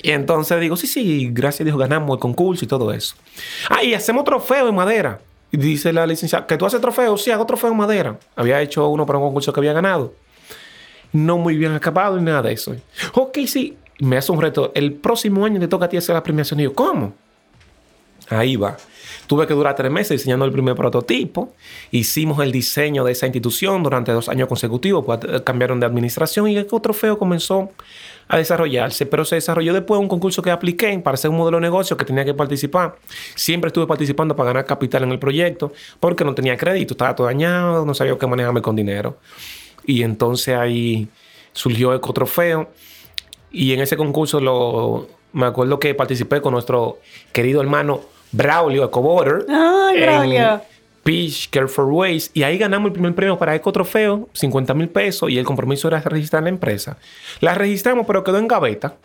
Y entonces digo, sí, sí, gracias a Dios ganamos el concurso y todo eso. Ah, y hacemos trofeo en madera. Y dice la licenciada, ¿que tú haces trofeo? Sí, hago trofeo en madera. Había hecho uno para un concurso que había ganado. No muy bien acabado ni nada de eso. Ok, sí, me hace un reto. El próximo año te toca a ti hacer la premiación. Y yo, ¿cómo? Ahí va. Tuve que durar tres meses diseñando el primer prototipo. Hicimos el diseño de esa institución durante dos años consecutivos. Pues eh, cambiaron de administración y el trofeo comenzó a desarrollarse. Pero se desarrolló después un concurso que apliqué para hacer un modelo de negocio que tenía que participar. Siempre estuve participando para ganar capital en el proyecto porque no tenía crédito, estaba todo dañado, no sabía qué manejarme con dinero. Y entonces ahí surgió Ecotrofeo. Y en ese concurso lo, me acuerdo que participé con nuestro querido hermano Braulio EcoBorder. ¡Ay, Braulio! Peach Care for Waste. Y ahí ganamos el primer premio para Eco Trofeo, 50 mil pesos. Y el compromiso era registrar la empresa. La registramos, pero quedó en gaveta.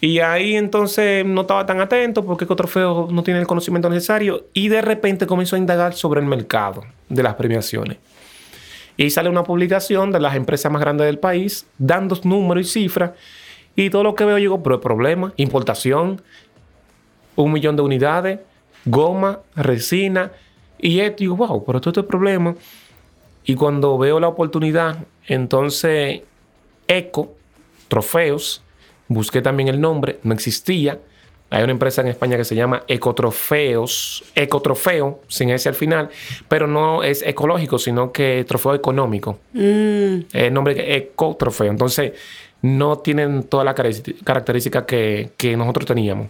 Y ahí entonces no estaba tan atento porque Ecotrofeo no tiene el conocimiento necesario. Y de repente comenzó a indagar sobre el mercado de las premiaciones. Y sale una publicación de las empresas más grandes del país, dando números y cifras. Y todo lo que veo, llegó, pero el problema, importación, un millón de unidades, goma, resina. Y esto, digo, wow, pero todo este problema. Y cuando veo la oportunidad, entonces, Eco, Trofeos, busqué también el nombre, no existía. Hay una empresa en España que se llama Ecotrofeos, Ecotrofeo, sin ese al final, pero no es ecológico, sino que trofeo económico. Mm. El nombre es Ecotrofeo. Entonces, no tienen toda la característica que, que nosotros teníamos.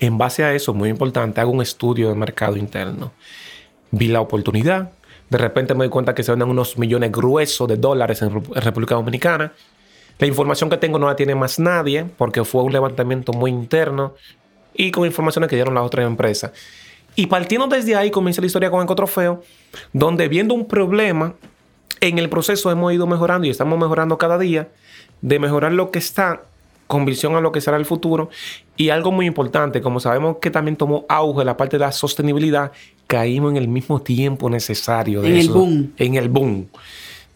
En base a eso, muy importante, hago un estudio de mercado interno. Vi la oportunidad. De repente me doy cuenta que se venden unos millones gruesos de dólares en República Dominicana. La información que tengo no la tiene más nadie porque fue un levantamiento muy interno y con informaciones que dieron las otras empresas. Y partiendo desde ahí comienza la historia con Ecotrofeo, donde viendo un problema, en el proceso hemos ido mejorando y estamos mejorando cada día, de mejorar lo que está con visión a lo que será el futuro. Y algo muy importante, como sabemos que también tomó auge la parte de la sostenibilidad, caímos en el mismo tiempo necesario. De En el eso, boom. En el boom.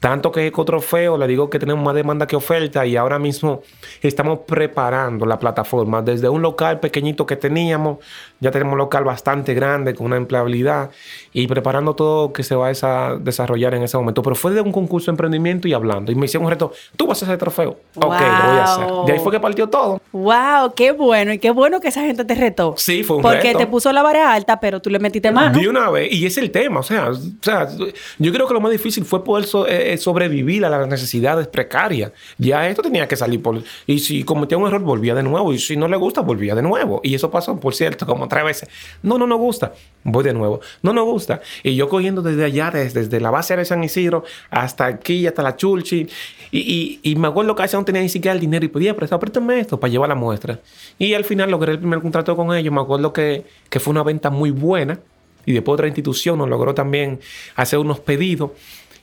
Tanto que Ecotrofeo, le digo que tenemos más demanda que oferta y ahora mismo estamos preparando la plataforma. Desde un local pequeñito que teníamos, ya tenemos un local bastante grande con una empleabilidad y preparando todo que se va a esa- desarrollar en ese momento. Pero fue de un concurso de emprendimiento y hablando. Y me hicieron un reto, tú vas a hacer trofeo. Ok, lo voy a hacer. Wow. De ahí fue que partió todo. ¡Wow! ¡Qué bueno! Y qué bueno que esa gente te retó. Sí, fue un Porque reto. te puso la vara alta, pero tú le metiste mano. De una vez. Y es el tema. O sea, o sea, yo creo que lo más difícil fue poder so- eh, sobrevivir a las necesidades precarias. Ya esto tenía que salir por... Y si cometía un error, volvía de nuevo. Y si no le gusta, volvía de nuevo. Y eso pasó, por cierto, como tres veces. No, no nos gusta. Voy de nuevo. No nos gusta. Y yo cogiendo desde allá, desde, la base de San Isidro hasta aquí, hasta la Chulchi. Y, y, y me acuerdo que a no tenía ni siquiera el dinero y pedía prestado, préstame esto para llevar la muestra. Y al final logré el primer contrato con ellos. Me acuerdo que, que fue una venta muy buena. Y después otra institución nos logró también hacer unos pedidos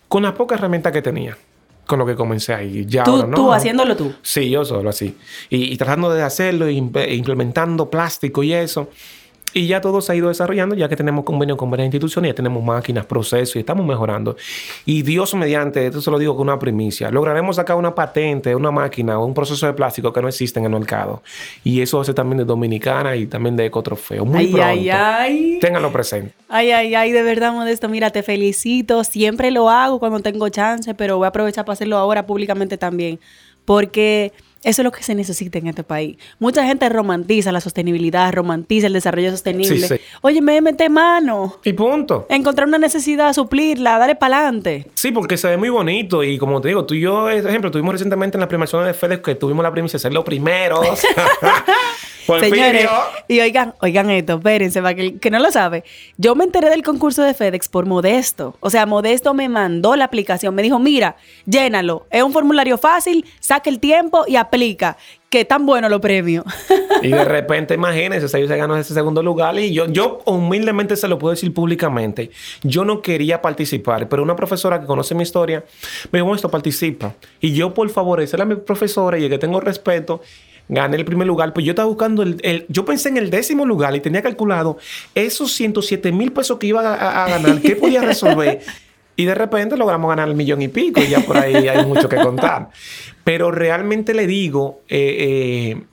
con las pocas herramientas que tenía. Con lo que comencé ahí. Ya Tú, ahora, ¿no? tú, haciéndolo tú. Sí, yo solo así. Y, y tratando de hacerlo, imp- implementando plástico y eso. Y ya todo se ha ido desarrollando, ya que tenemos convenio con varias instituciones, ya tenemos máquinas, procesos y estamos mejorando. Y Dios mediante, esto se lo digo con una primicia, lograremos sacar una patente, una máquina o un proceso de plástico que no existe en el mercado. Y eso hace también de Dominicana y también de Ecotrofeo. Muy ay, pronto. ay, ay. Ténganlo presente. Ay, ay, ay, de verdad, Modesto. Mira, te felicito. Siempre lo hago cuando tengo chance, pero voy a aprovechar para hacerlo ahora públicamente también. Porque Eso es lo que se necesita en este país. Mucha gente romantiza la sostenibilidad, romantiza el desarrollo sostenible. Sí, sí. Oye, me mete mano. Y punto. Encontrar una necesidad, suplirla, dale para adelante. Sí, porque se ve muy bonito y como te digo, tú y yo, por ejemplo, tuvimos recientemente en la premiación de FedEx que tuvimos la primicia de ser los primeros. Porfirio. Señores, y oigan, oigan esto, espérense, para que, que no lo sabe. Yo me enteré del concurso de FedEx por Modesto. O sea, Modesto me mandó la aplicación. Me dijo, mira, llénalo. Es un formulario fácil, saca el tiempo y aplica. Que tan bueno los premios. Y de repente, imagínense, se ganó ese segundo lugar y yo, yo humildemente se lo puedo decir públicamente. Yo no quería participar, pero una profesora que conoce mi historia me dijo, esto participa. Y yo, por favorecer a mi profesora y el que tengo respeto, gané el primer lugar. Pues yo estaba buscando el, el- Yo pensé en el décimo lugar y tenía calculado esos 107 mil pesos que iba a, a ganar, ¿qué podía resolver? Y de repente logramos ganar el millón y pico y ya por ahí hay mucho que contar. Pero realmente le digo, eh, eh,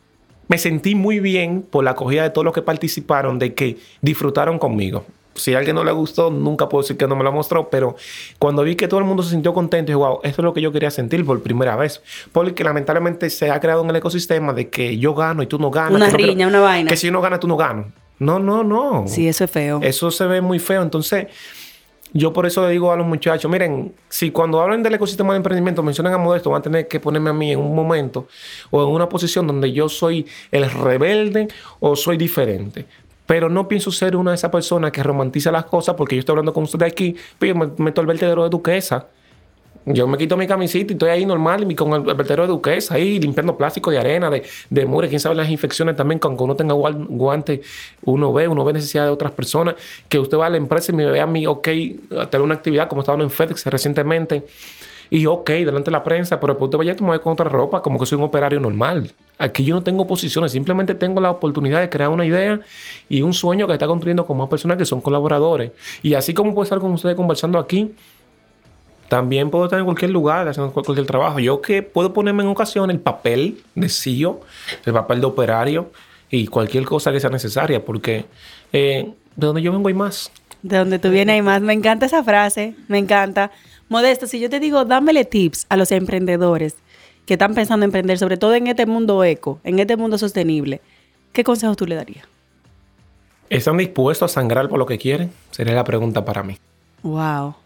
me sentí muy bien por la acogida de todos los que participaron, de que disfrutaron conmigo. Si a alguien no le gustó, nunca puedo decir que no me lo mostró, pero cuando vi que todo el mundo se sintió contento, dije, wow, esto es lo que yo quería sentir por primera vez. Porque lamentablemente se ha creado en el ecosistema de que yo gano y tú no ganas. Una que no quiero- riña, una vaina. Que si yo no gano, tú no ganas. No, no, no. Sí, eso es feo. Eso se ve muy feo. Entonces, yo por eso le digo a los muchachos, miren, si cuando hablan del ecosistema de emprendimiento mencionan a Modesto, van a tener que ponerme a mí en un momento o en una posición donde yo soy el rebelde o soy diferente. Pero no pienso ser una de esas personas que romantiza las cosas porque yo estoy hablando con ustedes aquí, pero yo me meto el vertedero de duquesa. Yo me quito mi camisita y estoy ahí normal con el vertedero de duquesa ahí limpiando plástico de arena, de, de mure, quién sabe las infecciones también, que aunque uno tenga guan- guante, uno ve, uno ve necesidad de otras personas, que usted va a la empresa y me ve a mí, ok, a tener una actividad como estaban en FedEx recientemente, y ok, delante de la prensa, pero después usted vaya a tomar con otra ropa como que soy un operario normal. Aquí yo no tengo posiciones, simplemente tengo la oportunidad de crear una idea y un sueño que está construyendo con más personas que son colaboradores. Y así como puedo estar con ustedes conversando aquí, también puedo estar en cualquier lugar haciendo cual- cualquier trabajo. Yo que puedo ponerme en ocasión el papel de CEO, el papel de operario y cualquier cosa que sea necesaria, porque eh, de donde yo vengo hay más. De donde tú vienes hay más. Me encanta esa frase. Me encanta. Modesto, si yo te digo, dámele tips a los emprendedores que están pensando en emprender, sobre todo en este mundo eco, en este mundo sostenible, ¿qué consejos tú le darías? ¿Están dispuestos a sangrar por lo que quieren? Sería la pregunta para mí. Wow.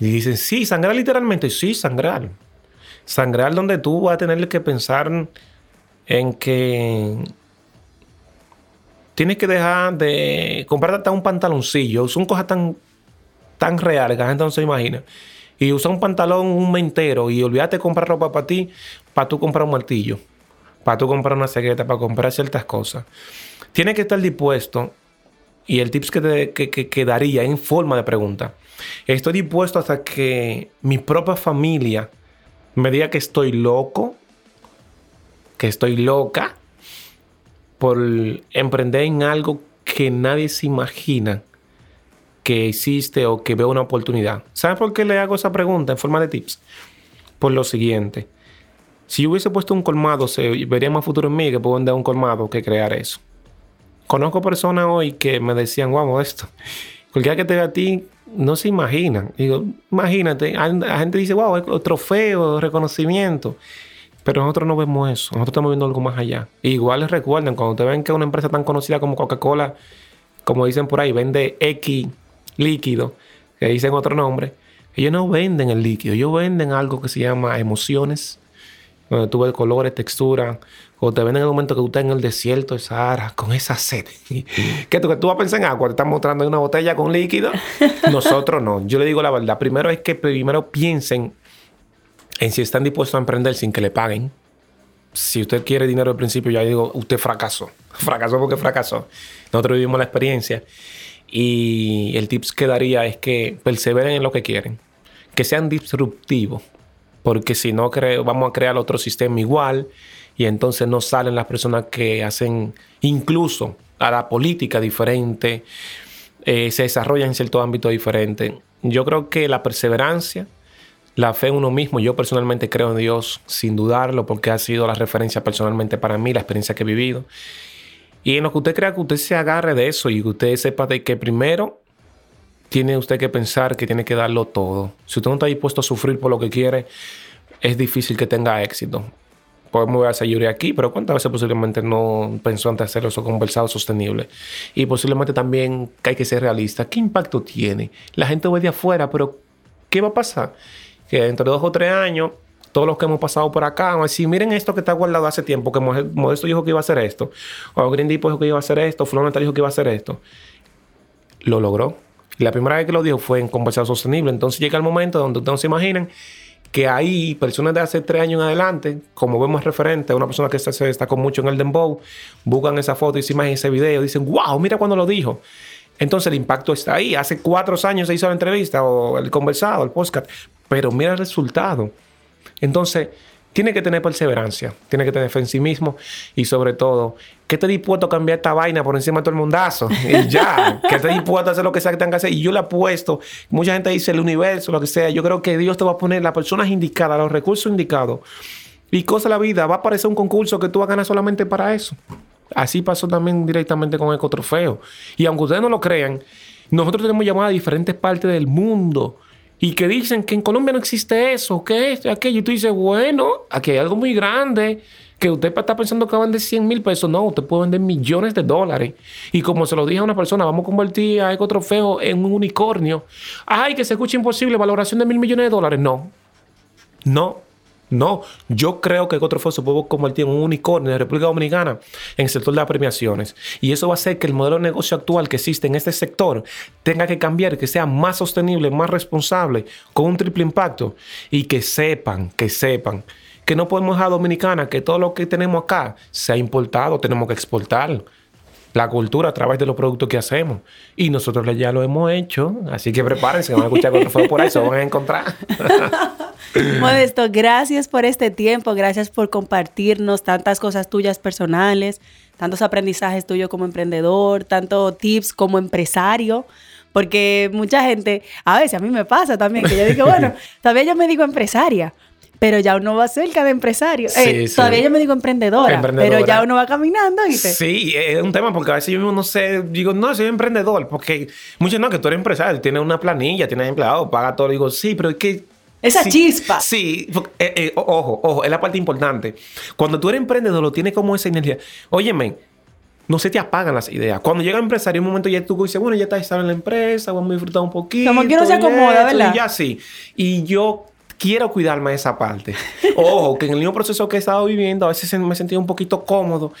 Y dicen, sí, sangrar literalmente, sí, sangrar. Sangrar donde tú vas a tener que pensar en que tienes que dejar de comprarte hasta un pantaloncillo. Son cosas tan, tan reales que la gente no se imagina. Y usar un pantalón un mes entero y olvídate comprar ropa para ti, para tú comprar un martillo, para tú comprar una cegueta, para comprar ciertas cosas. Tienes que estar dispuesto y el tips que, te, que, daría en forma de pregunta. Estoy dispuesto hasta que mi propia familia me diga que estoy loco, que estoy loca, por emprender en algo que nadie se imagina que existe o que veo una oportunidad. ¿Saben por qué le hago esa pregunta en forma de tips? Por lo siguiente. Si yo hubiese puesto un colmado, se vería más futuro en mí que puedo vender un colmado que crear eso. Conozco personas hoy que me decían, guau, esto. Cualquiera que te vea a ti no se imaginan. Digo, imagínate, la gente dice, wow, trofeo, reconocimiento. Pero nosotros no vemos eso. Nosotros estamos viendo algo más allá. Igual les recuerden, cuando te ven que una empresa tan conocida como Coca-Cola, como dicen por ahí, vende X líquido, que dicen otro nombre, ellos no venden el líquido, ellos venden algo que se llama emociones, donde tú ves colores, textura, o te ven en el momento que tú estás en el desierto de Sahara con esa sed. que tú, que tú vas a pensar en agua, te están mostrando una botella con líquido. Nosotros no. Yo le digo la verdad. Primero es que primero piensen en si están dispuestos a emprender sin que le paguen. Si usted quiere dinero al principio, ya digo, usted fracasó. Fracasó porque fracasó. Nosotros vivimos la experiencia. Y el tips que daría es que perseveren en lo que quieren. Que sean disruptivos. Porque si no, vamos a crear otro sistema igual. Y entonces no salen las personas que hacen incluso a la política diferente. eh, se desarrollan en cierto ámbito diferente. Yo creo que la perseverancia, la fe en uno mismo, yo personalmente creo en Dios sin dudarlo porque ha sido la referencia personalmente para mí, la experiencia que he vivido. Y en lo que usted crea que usted se agarre de eso y que usted sepa de que primero tiene usted que pensar que tiene que darlo todo. Si usted no está dispuesto a sufrir por lo que quiere, es difícil que tenga éxito. podemos ver a Sayuri aquí, pero ¿cuántas veces posiblemente no pensó antes de hacer eso conversado sostenible? Y posiblemente también hay que ser realista. ¿Qué impacto tiene? La gente ve de afuera, pero ¿qué va a pasar? Que dentro de dos o tres años, todos los que hemos pasado por acá, vamos a decir, miren esto que está guardado hace tiempo, que Modesto dijo que iba a hacer esto, o Green Deep dijo que iba a hacer esto, Fulano dijo que iba a hacer esto. Lo logró. Y la primera vez que lo dijo fue en conversado sostenible. Entonces llega el momento donde ustedes no se imaginen que hay personas de hace tres años en adelante, como vemos referente, una persona que se destacó mucho en el Dembow, buscan esa foto y esa imagen, ese video, dicen, wow, mira cuando lo dijo. Entonces el impacto está ahí. Hace cuatro años se hizo la entrevista o el conversado, el podcast, pero mira el resultado. Entonces, tiene que tener perseverancia, tiene que tener fe en sí mismo y sobre todo, que esté dispuesto a cambiar esta vaina por encima de todo el mundazo. Y ya, que esté dispuesto a hacer lo que sea que tenga que hacer. Y yo le apuesto, mucha gente dice el universo, lo que sea. Yo creo que Dios te va a poner las personas indicadas, los recursos indicados. Y cosa de la vida, va a aparecer un concurso que tú vas a ganar solamente para eso. Así pasó también directamente con Ecotrofeo. Y aunque ustedes no lo crean, nosotros tenemos llamadas a diferentes partes del mundo y que dicen que en Colombia no existe eso, que es aquello. Y tú dices, bueno, aquí hay algo muy grande que usted está pensando que va a vender 100 mil pesos. No, usted puede vender millones de dólares. Y como se lo dije a una persona, vamos a convertir a Ecotrofeo en un unicornio. Ay, que se escucha imposible, valoración de mil millones de dólares. No, no, no, yo creo que Ecotrofeo se puede convertir en un unicornio de República Dominicana en el sector de las premiaciones. Y eso va a hacer que el modelo de negocio actual que existe en este sector tenga que cambiar, que sea más sostenible, más responsable, con un triple impacto. Y que sepan, que sepan que no podemos dejar a Dominicana que todo lo que tenemos acá sea importado, tenemos que exportar la cultura a través de los productos que hacemos. Y nosotros ya lo hemos hecho, así que prepárense, van a escuchar Ecotrofeo por ahí, se van a encontrar. Modesto, gracias por este tiempo, gracias por compartirnos tantas cosas tuyas personales, tantos aprendizajes tuyos como emprendedor, tantos tips como empresario. Porque mucha gente, a veces a mí me pasa también, que yo digo, bueno, todavía yo me digo empresaria, pero ya uno va cerca de empresario. Eh, todavía yo me digo emprendedora, pero ya uno va caminando. y Sí, es un tema porque a veces yo no sé, digo, no, soy emprendedor, porque muchos no, que tú eres empresario, tienes una planilla, tienes empleado, paga todo. Digo, sí, pero es que esa chispa. Sí, eh, eh, ojo, ojo, es la parte importante. Cuando tú eres emprendedor, lo tienes como esa energía. Óyeme, no se te apagan las ideas. Cuando llega el empresario, en un momento ya tú dices, bueno, ya está estable en la empresa, vamos a disfrutar un poquito. Como que no se acomoda, ¿verdad? Y ya sí. Y yo quiero cuidarme de esa parte. Ojo, que en el mismo proceso que he estado viviendo, a veces me he sentido un poquito cómodo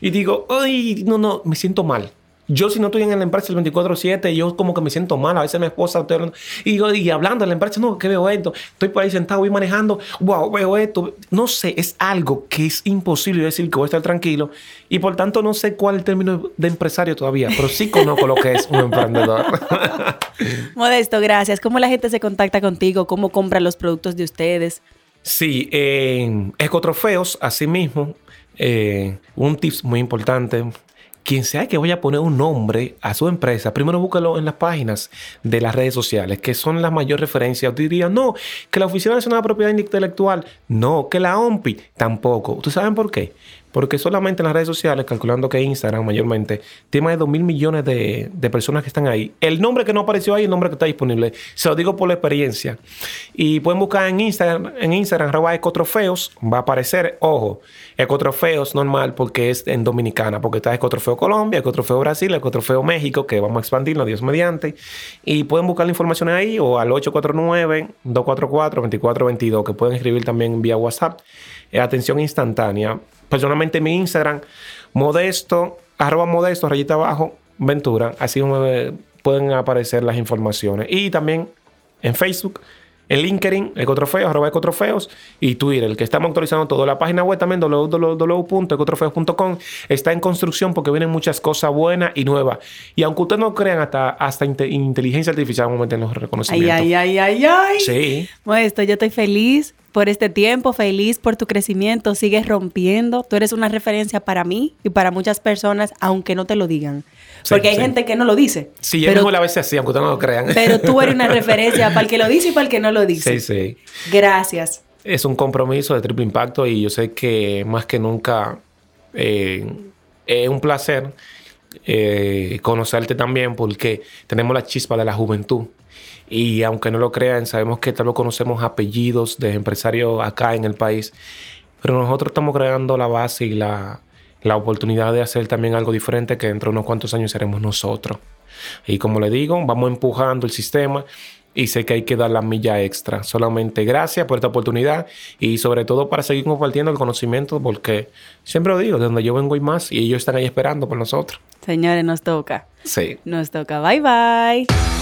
y digo, ay, no, no, me siento mal. Yo si no estoy en la empresa el 24/7, yo como que me siento mal. A veces mi esposa estoy hablando, y, yo, y hablando de la empresa, no, que veo esto. Estoy por ahí sentado, voy manejando, wow, veo esto. No sé, es algo que es imposible decir que voy a estar tranquilo. Y por tanto no sé cuál es el término de empresario todavía, pero sí conozco lo que es un emprendedor. Modesto, gracias. ¿Cómo la gente se contacta contigo? ¿Cómo compra los productos de ustedes? Sí, en Ecotrofeos, asimismo, eh, un tips muy importante quien sea que vaya a poner un nombre a su empresa, primero búsquelo en las páginas de las redes sociales, que son las mayores referencias. Diría, no, que la Oficina Nacional de Propiedad Intelectual, no, que la OMPI, tampoco. ¿Ustedes saben por qué? Porque solamente en las redes sociales, calculando que Instagram mayormente, tiene más de 2 mil millones de, personas que están ahí. El nombre que no apareció ahí, el nombre que está disponible. Se lo digo por la experiencia. Y pueden buscar en Instagram, en arroba ecotrofeos, va a aparecer, ojo, ecotrofeos normal porque es en Dominicana, porque está Ecotrofeo Colombia, Ecotrofeo Brasil, Ecotrofeo México, que vamos a expandirlo, Dios mediante. Y pueden buscar la información ahí o al 849-244-2422, que pueden escribir también vía WhatsApp. Eh, atención instantánea personalmente mi Instagram, modesto, arroba modesto, rayita abajo, Ventura. Así pueden aparecer las informaciones. Y también en Facebook, en LinkedIn, Ecotrofeos, arroba Ecotrofeos, y Twitter, el que estamos actualizando todo. La página web también, www.ecotrofeos.com, está en construcción porque vienen muchas cosas buenas y nuevas. Y aunque ustedes no crean, hasta, hasta inteligencia artificial vamos a meter los reconocimientos. Ay, ay, ay, ay, ay. Sí. Modesto, yo estoy feliz por este tiempo, feliz por tu crecimiento, sigues rompiendo, tú eres una referencia para mí y para muchas personas, aunque no te lo digan. Porque hay gente que no lo dice. Sí, pero, a veces así, aunque ustedes no lo crean. Pero tú eres una referencia para el que lo dice y para el que no lo dice. Sí, sí. Gracias. Es un compromiso de triple impacto y yo sé que más que nunca eh, es un placer eh, conocerte también porque tenemos la chispa de la juventud y aunque no lo crean, sabemos que tal vez conocemos apellidos de empresarios acá en el país. pero nosotros estamos creando la base y la, la oportunidad de hacer también algo diferente que dentro de unos cuantos años seremos nosotros. Y como le digo, vamos empujando el sistema y sé que hay que dar la milla extra. Solamente gracias por esta oportunidad y sobre todo para seguir compartiendo el conocimiento porque siempre lo digo, de donde yo vengo y más y ellos están ahí esperando por nosotros. Señores, nos toca. Sí. Nos toca. Bye bye.